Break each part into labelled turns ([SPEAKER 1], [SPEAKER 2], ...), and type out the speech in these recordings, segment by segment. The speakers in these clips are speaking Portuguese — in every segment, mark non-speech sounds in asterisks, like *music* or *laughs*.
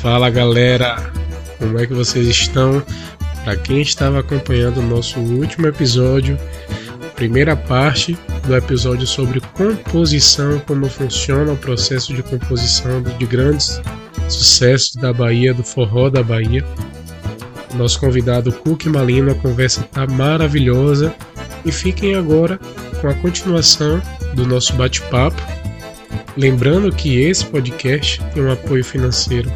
[SPEAKER 1] Fala galera, como é que vocês estão? Para quem estava acompanhando o nosso último episódio, primeira parte do episódio sobre composição, como funciona o processo de composição de grandes sucessos da Bahia, do forró da Bahia. Nosso convidado Cook Malino, a conversa tá maravilhosa e fiquem agora com a continuação do nosso bate-papo. Lembrando que esse podcast tem um apoio financeiro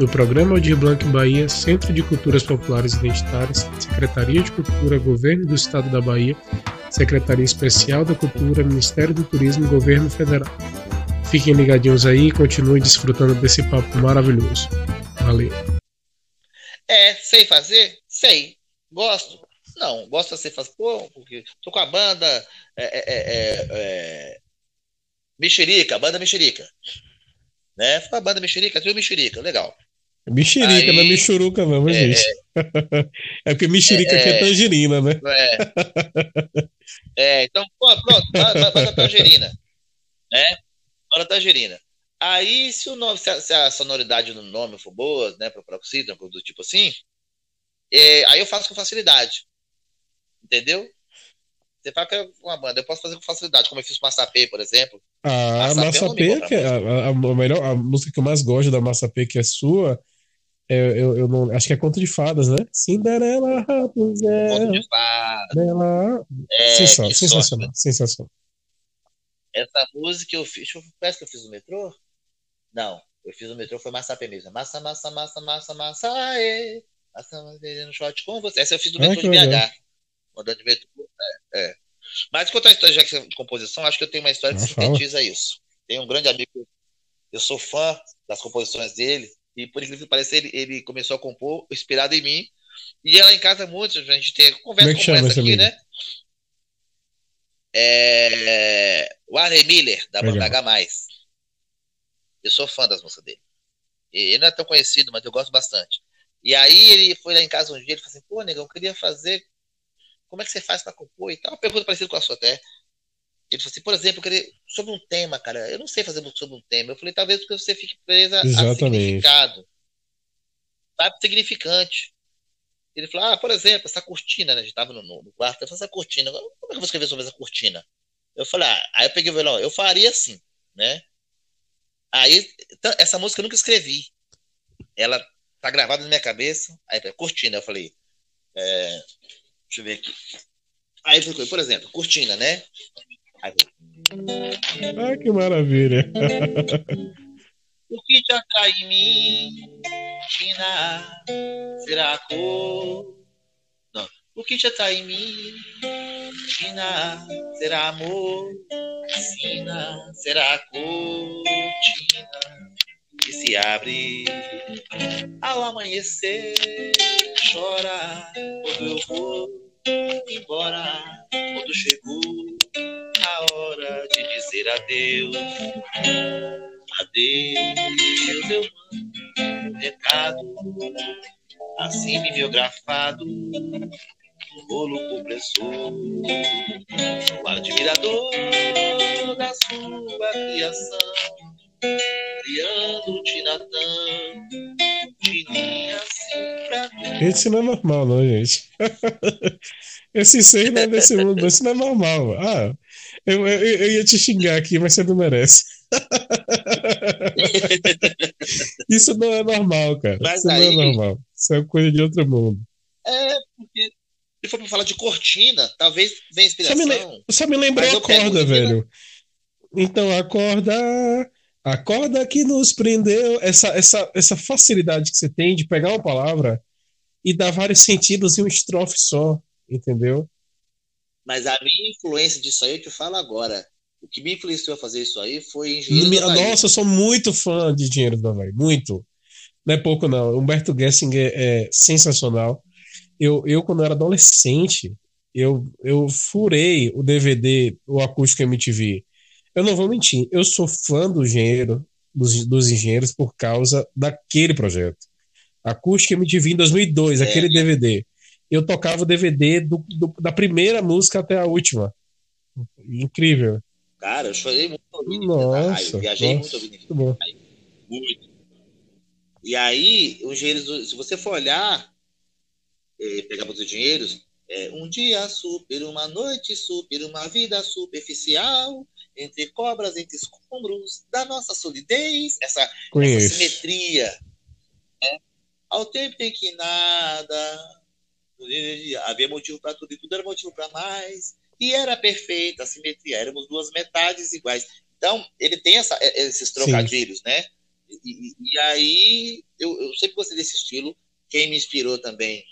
[SPEAKER 1] do Programa Aldir Blanc Bahia, Centro de Culturas Populares Identitárias, Secretaria de Cultura, Governo do Estado da Bahia, Secretaria Especial da Cultura, Ministério do Turismo e Governo Federal. Fiquem ligadinhos aí e continuem desfrutando desse papo maravilhoso. Valeu!
[SPEAKER 2] É, sei fazer? Sei. Gosto? Não. Gosto de fazer, pô, porque tô com a banda é, é, é, é, Mexerica, banda Mexerica. Né? A banda Mexerica, trio Mexerica, legal.
[SPEAKER 1] Mexerica, Aí, não é Michuruca, não, mas é, gente. É *laughs* porque Mexerica é, aqui é tangerina, né?
[SPEAKER 2] É. é então, pô, pronto, banda tangerina. Né? Banda tangerina. Aí, se o nome, se a, se a sonoridade do nome for boa, né, para o do tipo assim, é, aí eu faço com facilidade. Entendeu? Você fala que é uma banda, eu posso fazer com facilidade, como eu fiz com Massapê, por exemplo.
[SPEAKER 1] Ah, Massapê, é que é a, a, melhor, a música que eu mais gosto da Massapê, que é sua, eu, eu, eu, não, acho que é Conto de Fadas, né? Cinderela, Rapunzel. Conto de Fadas. É, sensacional, sensacional, sensacional.
[SPEAKER 2] Essa música eu fiz, eu, parece que eu fiz no metrô. Não, eu fiz no metrô, foi Massa mesmo. Massa, massa, massa, massa, massa, aê. Massa, no shot com você. Essa eu fiz no metrô ah, de BH. Legal. Andando de metrô. É, é. Mas contar a história de composição, acho que eu tenho uma história que sintetiza isso. Tem um grande amigo, eu sou fã das composições dele, e por incrível que pareça, ele, ele começou a compor inspirado em mim. E ela em casa muito, a gente tem conversa como, como essa aqui, né? É... O Arley Miller, da banda H. Eu sou fã das músicas dele. Ele não é tão conhecido, mas eu gosto bastante. E aí ele foi lá em casa um dia, ele falou assim, pô, negão, eu queria fazer. Como é que você faz para compor e tal? Uma pergunta parecida com a sua até. Ele falou assim, por exemplo, eu queria, sobre um tema, cara, eu não sei fazer muito sobre um tema. Eu falei, talvez porque você fique presa Exatamente. a significado. Sabe, significante. Ele falou, ah, por exemplo, essa cortina, né? A gente tava no, no quarto, eu falei, essa cortina, como é que eu vou escrever sobre essa cortina? Eu falei, ah, aí eu peguei o violão, eu faria assim, né? Aí, essa música eu nunca escrevi. Ela tá gravada na minha cabeça. Aí, cortina, eu falei. É, deixa eu ver aqui. Aí, por exemplo, cortina, né?
[SPEAKER 1] Aí, ah, que maravilha! *laughs*
[SPEAKER 2] o que te atrai em mim, China, será a cor? Não. O que te atrai em mim, China, será amor? Sina, será a cortina que se abre ao amanhecer. Chora quando eu vou embora, quando chegou hora de dizer adeus. Adeus, eu mando um recado, assim bibliografado bolo compressor, o admirador da sua criação, criando Tinatã, pra mim.
[SPEAKER 1] Isso não é normal, não, gente. *laughs* Esse ser não é desse mundo, isso não é normal. Ah, eu, eu, eu ia te xingar aqui, mas você não merece. *laughs* isso não é normal, cara. Mas isso aí... não é normal. Isso é coisa de outro mundo.
[SPEAKER 2] É, porque se for pra falar de cortina, talvez venha inspiração.
[SPEAKER 1] Só me, só me lembrei a corda, velho. Então, a corda. A corda que nos prendeu. Essa, essa, essa facilidade que você tem de pegar uma palavra e dar vários sentidos em um estrofe só, entendeu?
[SPEAKER 2] Mas a minha influência disso aí eu te falo agora. O que me influenciou a fazer isso aí foi Engenheiro
[SPEAKER 1] Nossa, eu sou muito fã de Engenheiro do Havaí, muito. Não é pouco, não. Humberto Gessinger é sensacional eu, eu quando eu era adolescente, eu, eu furei o DVD, o acústico MTV. Eu não vou mentir, eu sou fã do engenheiro, dos, dos engenheiros por causa daquele projeto. Acústico MTV em 2002, é. aquele DVD. Eu tocava o DVD do, do, da primeira música até a última. Incrível.
[SPEAKER 2] Cara, eu chorei muito ouvindo
[SPEAKER 1] Nossa, viajei
[SPEAKER 2] nossa, muito ouvindo. Bom. Muito. E aí, os dinheiros, se você for olhar, é, pegar os dinheiros, é, um dia super, uma noite super, uma vida superficial, entre cobras, entre escombros, da nossa solidez, essa, essa simetria. Né? Ao tempo em que nada, havia motivo para tudo e tudo era motivo para mais, e era perfeita a simetria, éramos duas metades iguais. Então, ele tem essa, esses trocadilhos, Sim. né? E, e, aí, eu, eu sempre gostei desse estilo. Quem me inspirou também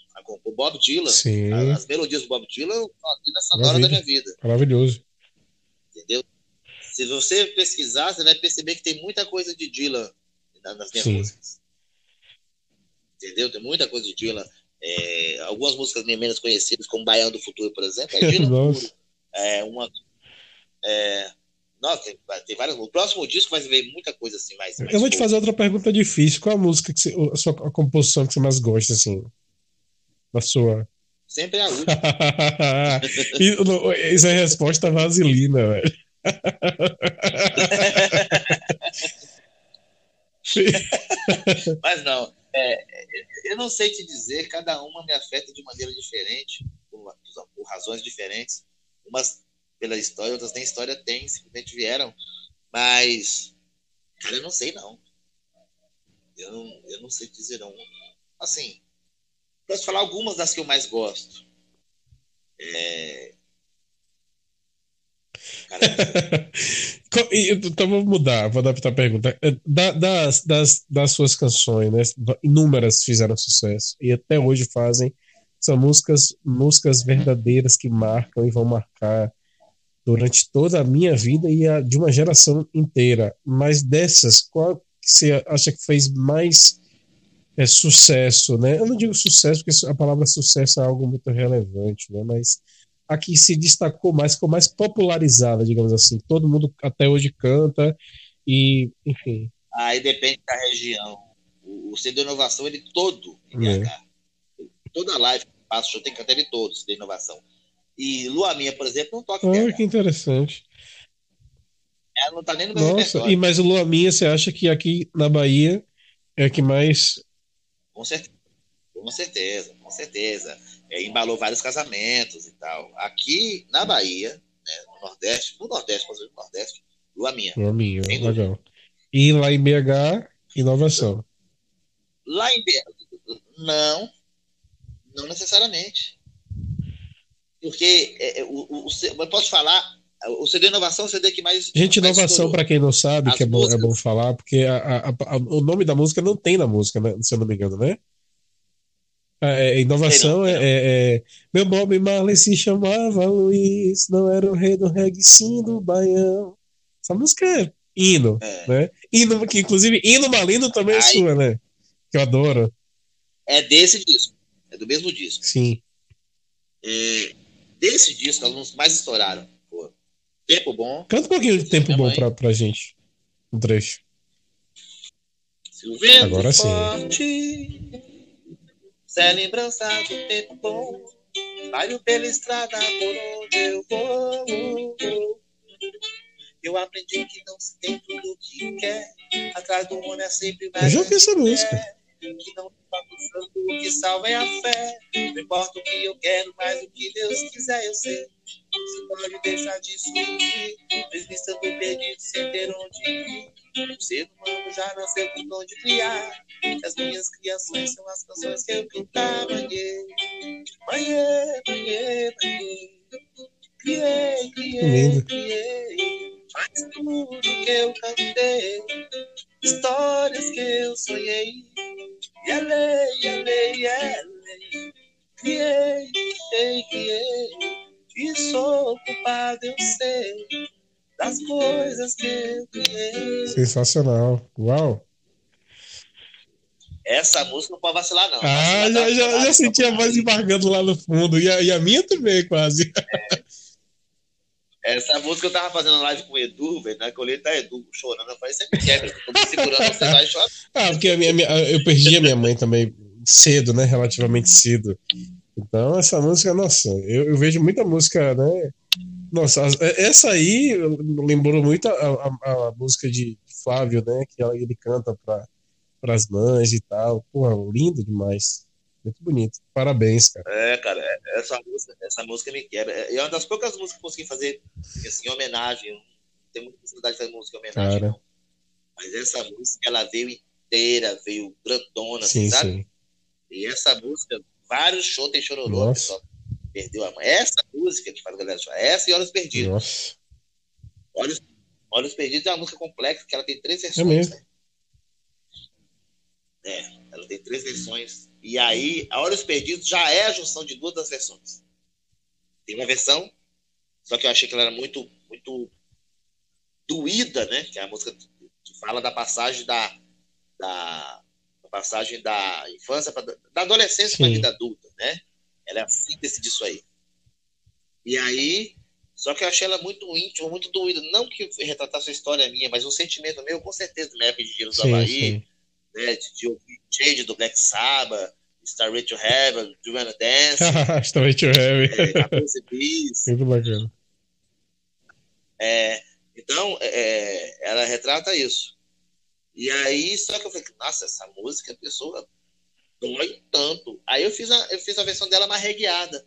[SPEAKER 2] o Bob Dylan. Sim. As melodias do Bob Dylan a trilha sonora da minha vida.
[SPEAKER 1] Maravilhoso.
[SPEAKER 2] Entendeu? Se você pesquisar, você vai perceber que tem muita coisa de Dylan nas minhas Sim. músicas. Entendeu? Tem muita coisa de Dylan. É, algumas músicas menos conhecidas, como Baiano do Futuro, por exemplo, *laughs* é. É, uma, é, nossa, tem, tem várias. O próximo disco vai ver muita coisa assim mais. mais
[SPEAKER 1] eu vou te fazer outra pergunta difícil. Qual a música que você, a sua a composição que você mais gosta, assim? Da sua.
[SPEAKER 2] Sempre a *laughs* última.
[SPEAKER 1] e, *laughs* essa é a resposta vaselina, velho.
[SPEAKER 2] Mas não, é, eu não sei te dizer, cada uma me afeta de maneira diferente, por, por razões diferentes. Umas pela história, outras nem história tem, simplesmente vieram. Mas, cara, eu não sei não. Eu não, eu não sei dizer não. Assim, posso falar algumas das que eu mais gosto. É... *laughs*
[SPEAKER 1] então vou mudar, vou adaptar a pergunta. É, da, das, das, das suas canções, né? Inúmeras fizeram sucesso e até hoje fazem. São músicas, músicas verdadeiras que marcam e vão marcar durante toda a minha vida e a de uma geração inteira. Mas dessas, qual que você acha que fez mais é, sucesso, né? Eu não digo sucesso, porque a palavra sucesso é algo muito relevante, né? Mas a que se destacou mais, ficou mais popularizada, digamos assim. Todo mundo até hoje canta e, enfim.
[SPEAKER 2] Aí depende da região. O, o CD Inovação, ele todo em BH. É. Toda live que eu faço, eu tenho que cantar ele todo, CD Inovação. E Lua Minha, por exemplo, não toca
[SPEAKER 1] Ah, que interessante.
[SPEAKER 2] Ela não tá nem no meu
[SPEAKER 1] Nossa, e mas o Lua Minha, você acha que aqui na Bahia é que mais.
[SPEAKER 2] Com certeza, com certeza, com certeza. É, embalou vários casamentos e tal. Aqui na Bahia, né, no Nordeste, no Nordeste, mas no Nordeste, Lua Minha.
[SPEAKER 1] Lua Minha, legal. E lá em BH, inovação.
[SPEAKER 2] Lá em BH, não, não necessariamente. Porque é, é, o, o, eu posso falar, o CD Inovação é o CD que mais.
[SPEAKER 1] Gente, inovação, para quem não sabe, As que é bom, é bom falar, porque a, a, a, o nome da música não tem na música, né? se eu não me engano, né? É, é inovação é, é, é, Meu Bob Marley se chamava Luiz, não era o rei do reggae, sim do Baião. Essa música é hino, é. né? Hino, que inclusive hino malino também é sua, né? Que eu adoro.
[SPEAKER 2] É desse disco, é do mesmo disco.
[SPEAKER 1] Sim.
[SPEAKER 2] É, desse disco, alguns mais estouraram. Pô, Tempo Bom.
[SPEAKER 1] Canta um pouquinho de Tempo Bom pra, pra gente. Um trecho.
[SPEAKER 2] Se o vento Agora forte, sim. É lembrança do tempo bom, vai pela estrada por onde eu vou. Eu aprendi que não se tem tudo o que quer. Atrás do mundo é sempre mais.
[SPEAKER 1] Eu já vi essa música
[SPEAKER 2] que não está pensando o que salva é a fé. Não importa o que eu quero, mas o que Deus quiser eu sei. Você pode deixar de sorrir, mesmo estando perdido sem ter onde ir. O ser humano já nasceu com dom de criar. As minhas criações são as canções que eu cantava. Manhê, manhê, manhê, manhê. Criei, criei, criei. Faz tudo que eu cantei histórias que eu sonhei. E a lei, a lei, a lei. Criei, criei, criei. E sou culpado, eu sei. Das coisas que eu criei.
[SPEAKER 1] Sensacional. Uau.
[SPEAKER 2] Essa música não pode vacilar, não.
[SPEAKER 1] Ah, já, já, já senti a voz embargando lá no fundo. E a, e a minha também, quase.
[SPEAKER 2] É. Essa música eu tava fazendo live com o Edu, velho, na colheita tá Edu chorando. Eu falei, você me quebra, eu tô me segurando, você vai *laughs* chorar.
[SPEAKER 1] Ah, porque minha, minha, eu perdi a minha mãe também cedo, né? Relativamente cedo. Então, essa música, nossa, eu, eu vejo muita música, né? Nossa, essa aí lembrou muito a, a, a música de Flávio, né? Que ele canta pra, as mães e tal. Porra, lindo demais. Muito bonito. Parabéns, cara.
[SPEAKER 2] É, cara, é, essa música, essa música me quebra. É, é uma das poucas músicas que eu consegui fazer assim, em homenagem. Não tem muita possibilidade de fazer música em homenagem, cara. não. Mas essa música, ela veio inteira, veio grandona, sim, sabe? Sim. E essa música, vários shows tem chororô, pessoal. Perdeu a mãe. Essa música que faz a galera chorar. Essa e Olhos Perdidos. Nossa. Olhos, Olhos Perdidos é uma música complexa, que ela tem três é versões. É mesmo? Né? É, ela tem três versões. E aí, a Olhos Perdidos já é a junção de duas das versões. Tem uma versão, só que eu achei que ela era muito, muito doída, né? Que é a música que fala da passagem da, da, da passagem da infância, pra, da adolescência para a vida adulta, né? Ela é a síntese disso aí. E aí, só que eu achei ela muito íntima, muito doída. Não que retratasse a história minha, mas um sentimento meu, com certeza, na época de Giros do Havaí, sim né, de, de ouvir Change do Black Sabbath, Starway to Heaven, Do You Wanna Dance, *laughs*
[SPEAKER 1] Starway to Heaven,
[SPEAKER 2] é,
[SPEAKER 1] Muito bacana.
[SPEAKER 2] É, então, é, ela retrata isso. E aí, só que eu falei, nossa, essa música, a pessoa dói tanto. Aí eu fiz a, eu fiz a versão dela mais regueada.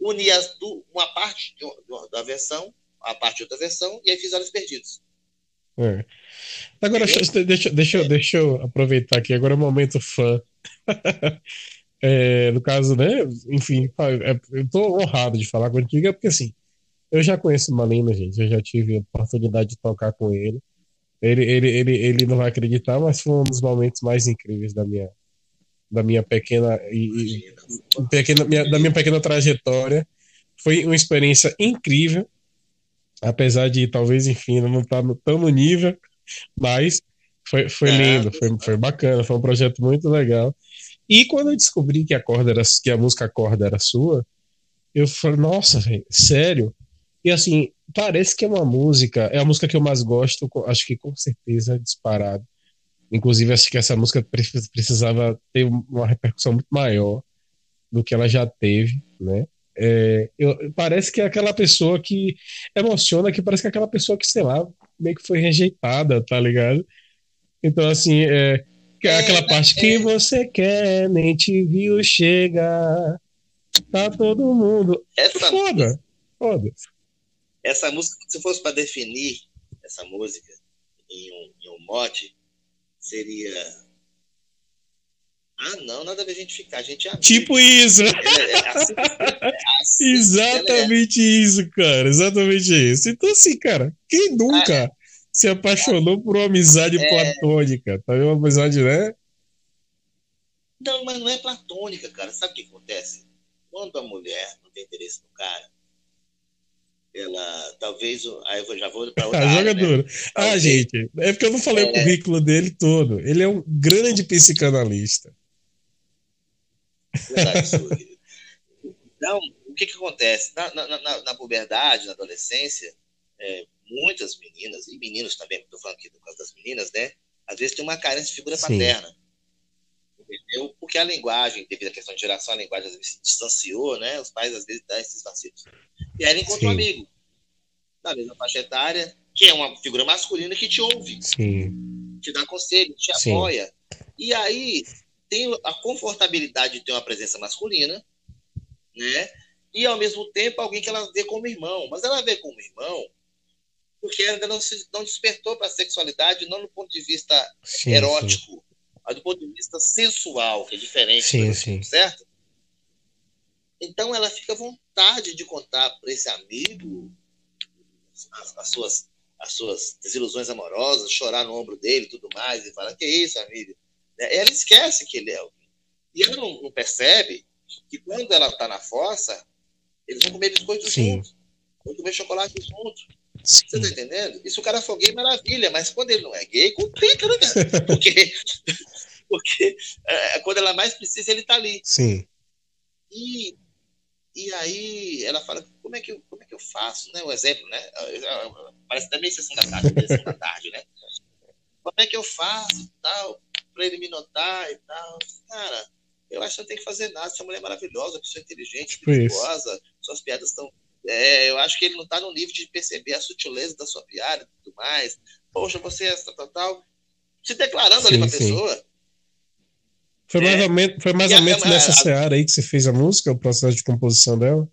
[SPEAKER 2] Uni as, uma parte da versão, a parte de outra versão, e aí fiz Olhos Perdidos.
[SPEAKER 1] É. Agora, deixa, deixa, deixa, deixa eu aproveitar aqui, agora é o momento fã. *laughs* é, no caso, né? Enfim, é, eu tô honrado de falar contigo, é porque assim, eu já conheço o Malino, gente, eu já tive a oportunidade de tocar com ele. Ele, ele, ele, ele não vai acreditar, mas foi um dos momentos mais incríveis da minha, da minha pequena, e, e pequena minha, da minha pequena trajetória. Foi uma experiência incrível apesar de talvez, enfim, não estar tá tão no nível, mas foi, foi é, lindo, foi, foi bacana, foi um projeto muito legal. E quando eu descobri que a corda era, que a música corda era sua, eu falei, nossa, véio, sério? E assim, parece que é uma música, é a música que eu mais gosto, acho que com certeza disparado. Inclusive, acho que essa música precisava ter uma repercussão muito maior do que ela já teve, né? É, eu, parece que é aquela pessoa que emociona, que parece que é aquela pessoa que, sei lá, meio que foi rejeitada, tá ligado? Então, assim, é, é aquela parte que você quer, nem te viu chegar. Tá todo mundo. Essa foda, música, foda.
[SPEAKER 2] Essa música, se fosse para definir essa música em um, em um mote, seria ah, não, nada a ver a gente ficar, a gente é
[SPEAKER 1] Tipo isso! É, é, assim, é assim exatamente isso, cara, exatamente isso. Então, assim, cara, quem nunca ah, se apaixonou por uma amizade platônica? Tá vendo uma amizade, né?
[SPEAKER 2] Não, mas não é platônica, cara. Sabe o que acontece? Quando a mulher não tem interesse no cara, ela talvez aí eu já vou para *laughs* outra
[SPEAKER 1] jogadora. Né? Ah, gente, é porque eu não falei é... o currículo dele todo. Ele é um grande psicanalista.
[SPEAKER 2] Então, o que, que acontece? Na, na, na, na puberdade, na adolescência, é, muitas meninas, e meninos também, estou falando aqui do caso das meninas, né? Às vezes tem uma carência de figura Sim. paterna. Entendeu? Porque a linguagem, devido à questão de geração, a linguagem às vezes se distanciou, né? Os pais às vezes dão esses vacilos. E aí ele encontra Sim. um amigo da mesma faixa etária, que é uma figura masculina que te ouve,
[SPEAKER 1] Sim.
[SPEAKER 2] te dá conselho, te apoia. E aí tem a confortabilidade de ter uma presença masculina, né? E ao mesmo tempo alguém que ela vê como irmão, mas ela vê como irmão porque ainda não se não despertou para a sexualidade, não do ponto de vista sim, erótico, sim. mas do ponto de vista sensual, que é diferente,
[SPEAKER 1] sim, sim.
[SPEAKER 2] certo? Então ela fica à vontade de contar para esse amigo as, as, suas as suas desilusões amorosas, chorar no ombro dele, tudo mais, e falar que é isso, amigo? Ela esquece que ele é alguém. E ela não, não percebe que quando ela está na fossa, eles vão comer biscoito Sim. juntos, vão comer chocolate juntos. Sim. Você tá entendendo? E se o cara for gay, maravilha, mas quando ele não é gay, complica, né, cara? *laughs* Porque, *laughs* porque é, quando ela mais precisa, ele tá ali.
[SPEAKER 1] Sim.
[SPEAKER 2] E, e aí ela fala, como é que eu, como é que eu faço, né? O exemplo, né? Parece também sessão da tarde, sessão da tarde, né? Como é que eu faço tal? Para ele me notar e tal. Cara, eu acho que não tem que fazer nada. Você é uma mulher maravilhosa, pessoa inteligente, perigosa, suas piadas estão. É, eu acho que ele não está no nível de perceber a sutileza da sua piada e tudo mais. Poxa, você é tal, tal, tal. Se declarando sim, ali para a pessoa.
[SPEAKER 1] Foi mais é. ou menos, foi mais ou menos nessa a, seara aí que você fez a música, o processo de composição dela?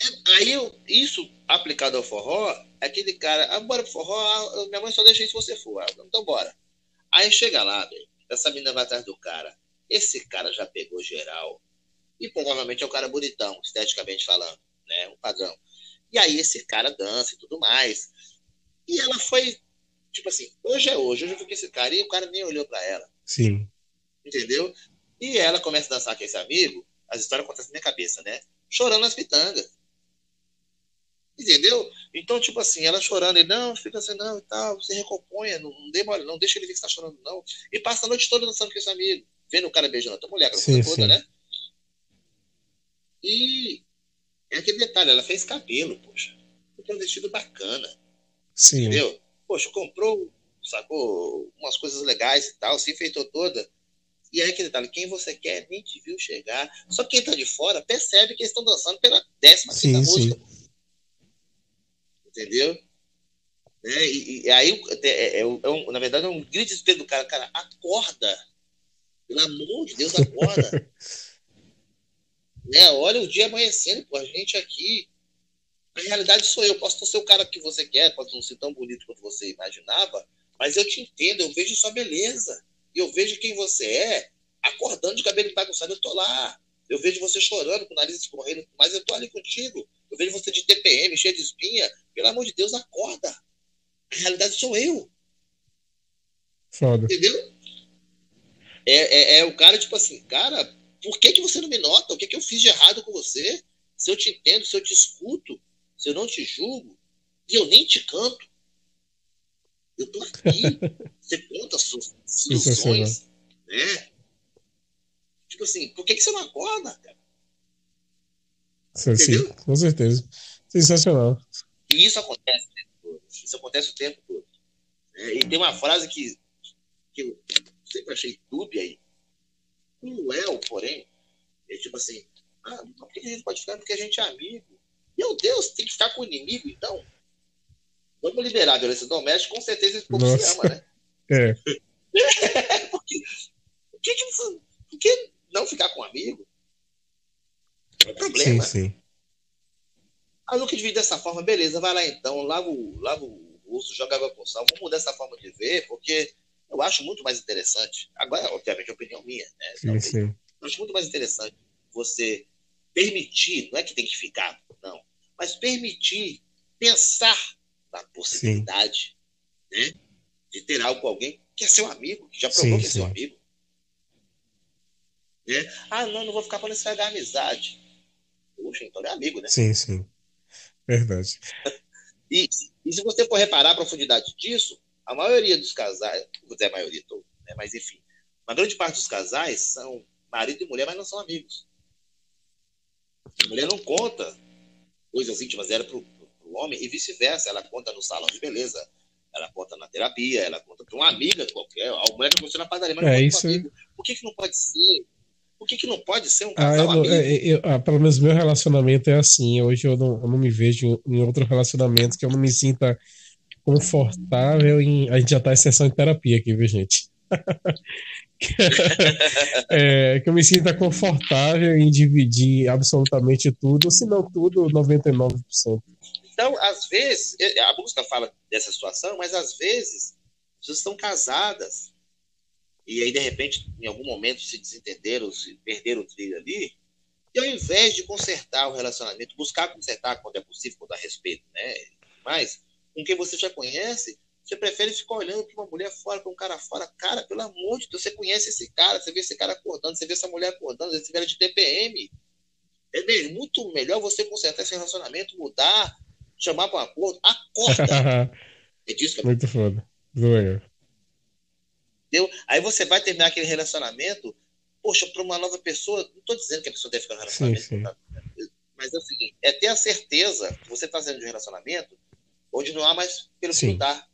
[SPEAKER 2] É, aí, isso aplicado ao forró, é aquele cara, ah, bora pro forró, ah, minha mãe só deixa isso se você for. Ah, então bora. Aí chega lá, velho, essa menina vai atrás do cara. Esse cara já pegou geral. E provavelmente é um cara bonitão, esteticamente falando, né? Um padrão. E aí esse cara dança e tudo mais. E ela foi, tipo assim, hoje é hoje, hoje eu fiquei esse cara, e o cara nem olhou para ela.
[SPEAKER 1] Sim.
[SPEAKER 2] Entendeu? E ela começa a dançar com esse amigo, as histórias acontecem na minha cabeça, né? Chorando as pitangas. Entendeu? Então, tipo assim, ela chorando, ele, não, fica assim, não, e tal, você recomponha, não, não demora, não deixa ele ver que você tá chorando, não. E passa a noite toda dançando com esse amigo, vendo o cara beijando a tua mulher, coisa toda, né? E é aquele detalhe, ela fez cabelo, poxa. Comprou um vestido bacana.
[SPEAKER 1] Sim.
[SPEAKER 2] Entendeu? Poxa, comprou, sacou, umas coisas legais e tal, se enfeitou toda. E aí aquele detalhe, quem você quer nem te viu chegar. Só quem tá de fora percebe que eles estão dançando pela décima quinta música. Entendeu? É, e, e, aí, é, é, é, um, na verdade, é um grito de desespero do cara. Cara, acorda. Pelo amor de Deus, acorda. né? *laughs* Olha o dia amanhecendo, pô, a gente aqui. A realidade sou eu. Posso ser o cara que você quer, posso não ser tão bonito quanto você imaginava, mas eu te entendo, eu vejo sua beleza. E eu vejo quem você é, acordando de cabelo bagunçado, eu tô lá. Eu vejo você chorando, com o nariz escorrendo, mas eu tô ali contigo. Eu vejo você de TPM, cheio de espinha. Pelo amor de Deus, acorda. A realidade sou eu.
[SPEAKER 1] Foda.
[SPEAKER 2] Entendeu? É, é, é, o cara, tipo assim, cara, por que, que você não me nota? O que, que eu fiz de errado com você? Se eu te entendo, se eu te escuto, se eu não te julgo, e eu nem te canto. Eu tô aqui. *laughs* você conta as suas ilusões, né? Tipo assim, por que, que você não acorda, cara?
[SPEAKER 1] Sim, sim, com certeza. Sensacional.
[SPEAKER 2] E isso acontece o tempo todo. Isso acontece o tempo todo. É, e tem uma frase que, que eu sempre achei dúbia aí. Cruel, porém, é tipo assim, ah, por que a gente pode ficar? Porque a gente é amigo. Meu Deus, tem que ficar com o inimigo, então? Vamos liberar a violência doméstica, com certeza esse povo se ama, né?
[SPEAKER 1] É. *laughs*
[SPEAKER 2] porque, por, que, por que não ficar com um amigo? É problema.
[SPEAKER 1] Sim, sim.
[SPEAKER 2] Ah, nunca vi dessa forma, beleza, vai lá então, lava o, lava o urso, joga água com sal, vamos mudar essa forma de ver, porque eu acho muito mais interessante. Agora, obviamente, é opinião minha, né?
[SPEAKER 1] Sim, sim.
[SPEAKER 2] Eu acho muito mais interessante você permitir, não é que tem que ficar, não, mas permitir pensar na possibilidade né, de ter algo com alguém que é seu amigo, que já provou sim, que é seu amigo. Né? Ah, não, não vou ficar para não estragar a amizade. Poxa, então é amigo, né?
[SPEAKER 1] Sim, sim. Verdade. *laughs*
[SPEAKER 2] e, e, se você for reparar a profundidade disso, a maioria dos casais, vou dizer a maioria todo, né? mas enfim, uma grande parte dos casais são marido e mulher, mas não são amigos. A mulher não conta coisas íntimas dela para o homem e vice-versa. Ela conta no salão de beleza, ela conta na terapia, ela conta para uma amiga qualquer. A mulher que aconteceu na padaria, mas não
[SPEAKER 1] é,
[SPEAKER 2] conta isso... amigo. Por que, que não pode ser? Por que, que não pode ser um
[SPEAKER 1] casal
[SPEAKER 2] ah, eu, amigo?
[SPEAKER 1] Eu, eu, ah, pelo menos meu relacionamento é assim. Hoje eu não, eu não me vejo em, em outro relacionamento que eu não me sinta confortável em. A gente já está em sessão de terapia aqui, viu, gente? *laughs* é, que eu me sinta confortável em dividir absolutamente tudo, se não tudo, 99%.
[SPEAKER 2] Então, às vezes, a música fala dessa situação, mas às vezes, pessoas estão casadas e aí, de repente, em algum momento se desentenderam, se perderam o trilho ali, e ao invés de consertar o relacionamento, buscar consertar quando é possível, quando há respeito, né? Mas, com quem você já conhece, você prefere ficar olhando para uma mulher fora, para um cara fora. Cara, pelo amor de Deus, você conhece esse cara, você vê esse cara acordando, você vê essa mulher acordando, esse velho de TPM. É muito melhor você consertar esse relacionamento, mudar, chamar para um acordo. Acorda! *laughs*
[SPEAKER 1] é disso que eu... Muito foda. Doeu.
[SPEAKER 2] Entendeu? Aí você vai terminar aquele relacionamento, poxa, para uma nova pessoa, não estou dizendo que a pessoa deve ficar no relacionamento, sim, sim. Tá? mas é o seguinte, é ter a certeza que você está sendo de um relacionamento onde não há mais pelo que lutar.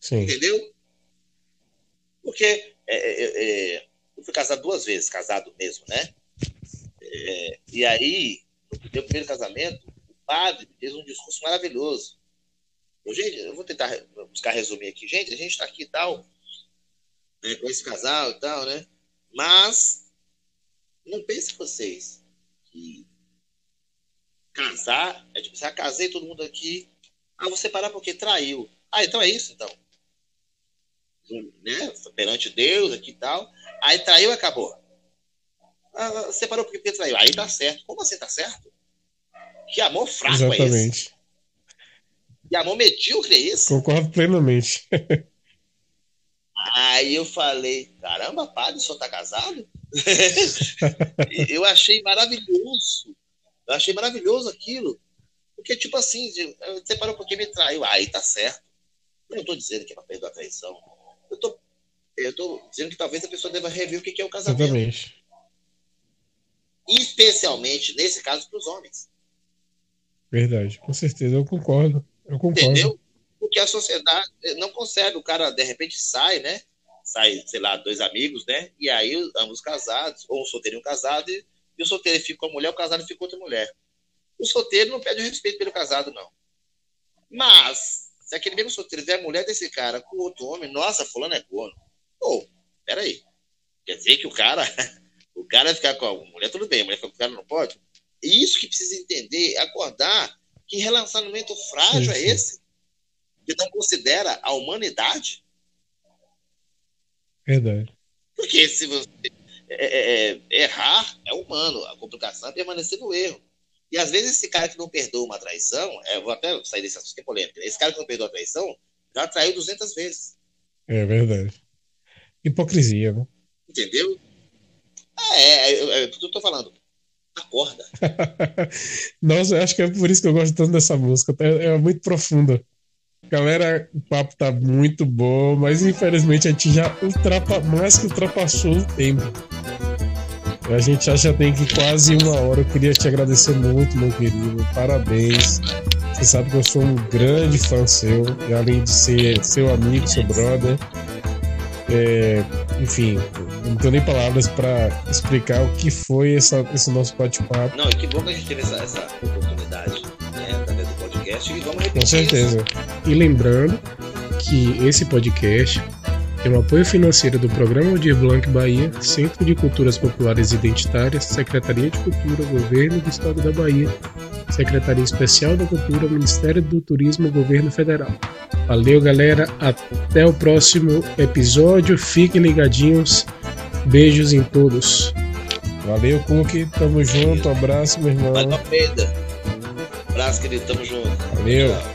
[SPEAKER 1] Sim.
[SPEAKER 2] Entendeu? Porque é, é, é, eu fui casado duas vezes, casado mesmo, né? É, e aí, no meu primeiro casamento, o padre fez um discurso maravilhoso. Gente, eu vou tentar buscar resumir aqui. Gente, a gente está aqui e tal. né, com esse casal e tal, né? Mas não pense vocês que casar é tipo, ah, casei todo mundo aqui, ah, vou separar porque traiu. Ah, então é isso, então. Né? Perante Deus aqui e tal. Aí traiu acabou. Ah, separou porque traiu. Aí tá certo. Como assim tá certo? Que amor fraco Exatamente. é esse? Que amor medíocre é esse?
[SPEAKER 1] Concordo plenamente.
[SPEAKER 2] Aí eu falei, caramba, padre, o senhor tá casado? *laughs* eu achei maravilhoso. Eu achei maravilhoso aquilo. Porque, tipo assim, você parou porque me traiu. Aí tá certo. Eu não tô dizendo que é pra perdoar a traição. Eu tô, eu tô dizendo que talvez a pessoa deva rever o que é o casamento. Exatamente. Especialmente, nesse caso, para os homens.
[SPEAKER 1] Verdade, com certeza, eu concordo. Eu concordo. Entendeu?
[SPEAKER 2] Porque a sociedade não consegue, o cara de repente sai, né? Sai, sei lá, dois amigos, né? E aí ambos casados, ou um solteiro e um casado, e, e o solteiro fica com a mulher, o casado fica com outra mulher. O solteiro não pede respeito pelo casado, não. Mas, se aquele mesmo solteiro der a mulher desse cara com outro homem, nossa, fulano é corno. Pô, peraí. Quer dizer que o cara, *laughs* o cara ficar com a mulher, tudo bem, a mulher com o cara não pode? É isso que precisa entender, acordar que relacionamento frágil é esse? Que não considera a humanidade?
[SPEAKER 1] Verdade.
[SPEAKER 2] Porque se você é, é, é, errar, é humano. A complicação é permanecer no erro. E às vezes esse cara que não perdoa uma traição, é, vou até sair desse assunto que é polêmico, esse cara que não perdoa a traição já traiu 200 vezes.
[SPEAKER 1] É verdade. Hipocrisia, né?
[SPEAKER 2] Entendeu? Ah, é, é, é, eu tô falando. Acorda. *laughs*
[SPEAKER 1] Nossa, acho que é por isso que eu gosto tanto dessa música. É, é muito profunda. Galera, o papo tá muito bom, mas infelizmente a gente já ultrapa, mais que ultrapassou o tempo. A gente já, já tem que quase uma hora. Eu queria te agradecer muito, meu querido. Parabéns. Você sabe que eu sou um grande fã seu, e além de ser seu amigo, seu brother. É, enfim, não tenho nem palavras para explicar o que foi essa, esse nosso bate-papo.
[SPEAKER 2] Não, e que bom que a gente teve essa, essa oportunidade né, através do podcast e vamos repetir.
[SPEAKER 1] Com certeza. Isso. E lembrando que esse podcast tem o apoio financeiro do Programa Aldir Blanc Bahia, Centro de Culturas Populares Identitárias, Secretaria de Cultura, Governo do Estado da Bahia, Secretaria Especial da Cultura, Ministério do Turismo, Governo Federal. Valeu, galera. Até o próximo episódio. Fiquem ligadinhos. Beijos em todos. Valeu, Cook. Tamo junto. Abraço, meu irmão.
[SPEAKER 2] Valeu, Pedro. Abraço, querido. Tamo junto.
[SPEAKER 1] Valeu. Tchau.